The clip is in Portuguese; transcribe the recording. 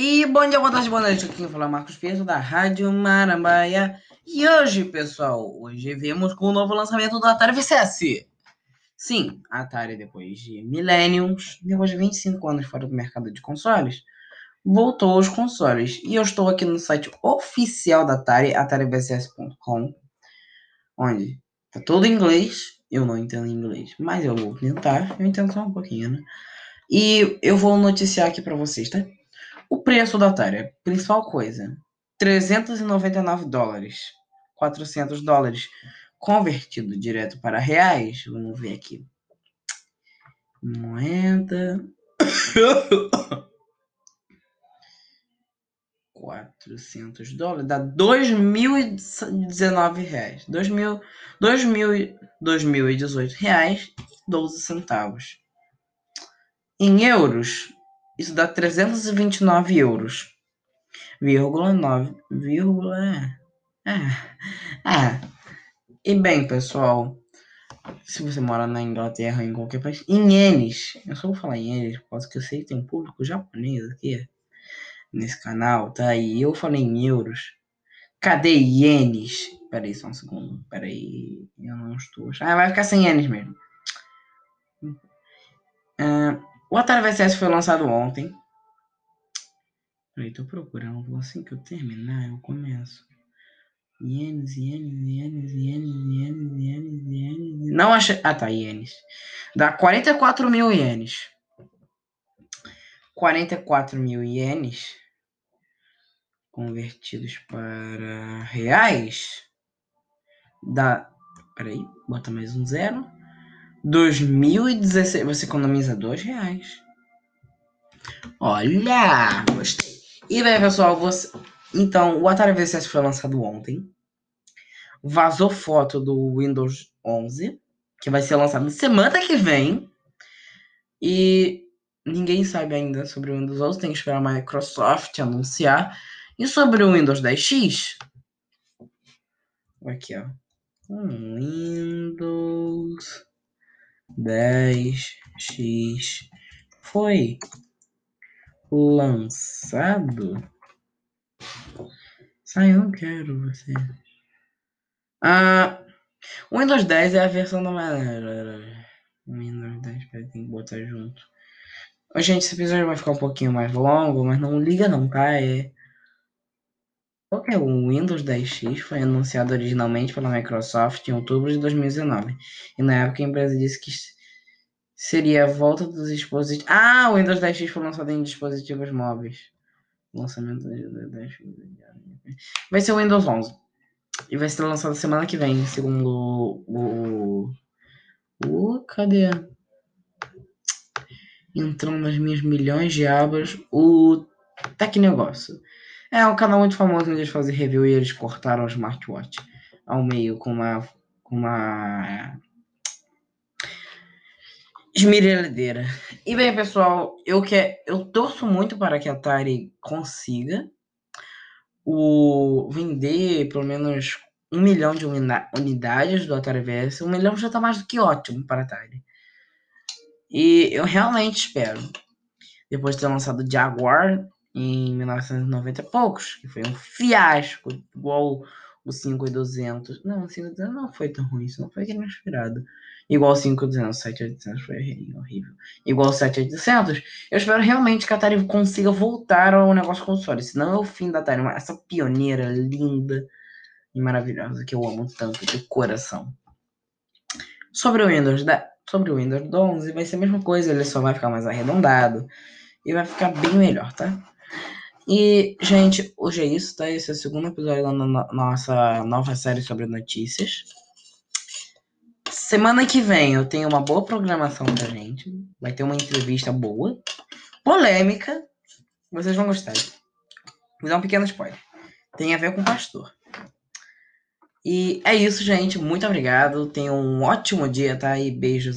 E bom dia, boa tarde, boa noite. Aqui quem fala é Marcos Pinto, da Rádio Marambaia. E hoje, pessoal, hoje vemos com o novo lançamento do Atari VCS. Sim, a Atari, depois de millenniums, depois de 25 anos fora do mercado de consoles, voltou aos consoles. E eu estou aqui no site oficial da Atari, atarivcs.com, onde tá tudo em inglês. Eu não entendo inglês, mas eu vou tentar. Eu entendo só um pouquinho, né? E eu vou noticiar aqui para vocês, tá? O preço da Atari, principal coisa, 399 dólares, 400 dólares, convertido direto para reais, vamos ver aqui. Moeda. 400 dólares dá 2.019 reais. 2.000, 2.000, 2018 reais 12 centavos. Em euros, isso dá 329 euros. Vírgula 9, vírgula... É, é. E bem, pessoal, se você mora na Inglaterra em qualquer país, em ienes, eu só vou falar em ienes, por causa que eu sei que tem um público japonês aqui nesse canal, tá? E eu falei em euros. Cadê ienes? Peraí, só um segundo. Peraí, eu não estou. Ah, vai ficar sem ienes mesmo. Uh, o Atari VCS foi lançado ontem. Peraí, tô procurando. Assim que eu terminar, eu começo. Ienes, ienes, ienes, ienes, ienes, ienes, ienes. Não achei. Ah, tá, ienes. Dá 44 mil ienes. 44 mil ienes convertidos para reais dá. Peraí, bota mais um zero. 2016, você economiza dois reais. Olha, gostei. E bem, pessoal, você... então o Atari VCS foi lançado ontem. Vazou foto do Windows 11, que vai ser lançado semana que vem. E ninguém sabe ainda sobre o Windows 11, tem que esperar a Microsoft anunciar. E sobre o Windows 10X, aqui ó, Windows 10X foi lançado. Sai, eu não quero você. Ah, o Windows 10 é a versão da Windows 10, tem que botar junto. Gente, esse episódio vai ficar um pouquinho mais longo, mas não liga não, tá? É... Que é? O Windows 10X foi anunciado originalmente pela Microsoft em outubro de 2019. E na época a empresa disse que seria a volta dos dispositivos. Ah, o Windows 10X foi lançado em dispositivos móveis. Lançamento do 10 Vai ser o Windows 11. E vai ser lançado semana que vem, segundo o. o, cadê? Entrando nas minhas milhões de abas, o Tec Negócio. É um canal muito famoso onde eles fazem review e eles cortaram o smartwatch ao meio com uma. com uma esmerilhadeira. E bem, pessoal, eu que eu torço muito para que a Atari consiga o vender pelo menos um milhão de unidades do Atari VS. Um milhão já está mais do que ótimo para a Atari. E eu realmente espero, depois de ter lançado o Jaguar em 1990 e poucos, que foi um fiasco, igual o 5200. Não, o 5200 não foi tão ruim, isso não foi aquele inspirado. Igual o 5200, 7800 foi horrível. Igual o 7800, eu espero realmente que a Atari consiga voltar ao negócio console, senão é o fim da Atari, essa pioneira linda e maravilhosa que eu amo tanto de coração. Sobre o Windows, da, sobre o Windows 11 vai ser a mesma coisa, ele só vai ficar mais arredondado e vai ficar bem melhor, tá? E, gente, hoje é isso, tá? Esse é o segundo episódio da nossa nova série sobre notícias. Semana que vem eu tenho uma boa programação pra gente. Vai ter uma entrevista boa, polêmica. Vocês vão gostar. Vou dar um pequeno spoiler. Tem a ver com pastor. E é isso, gente. Muito obrigado. Tenham um ótimo dia, tá? E beijos agora.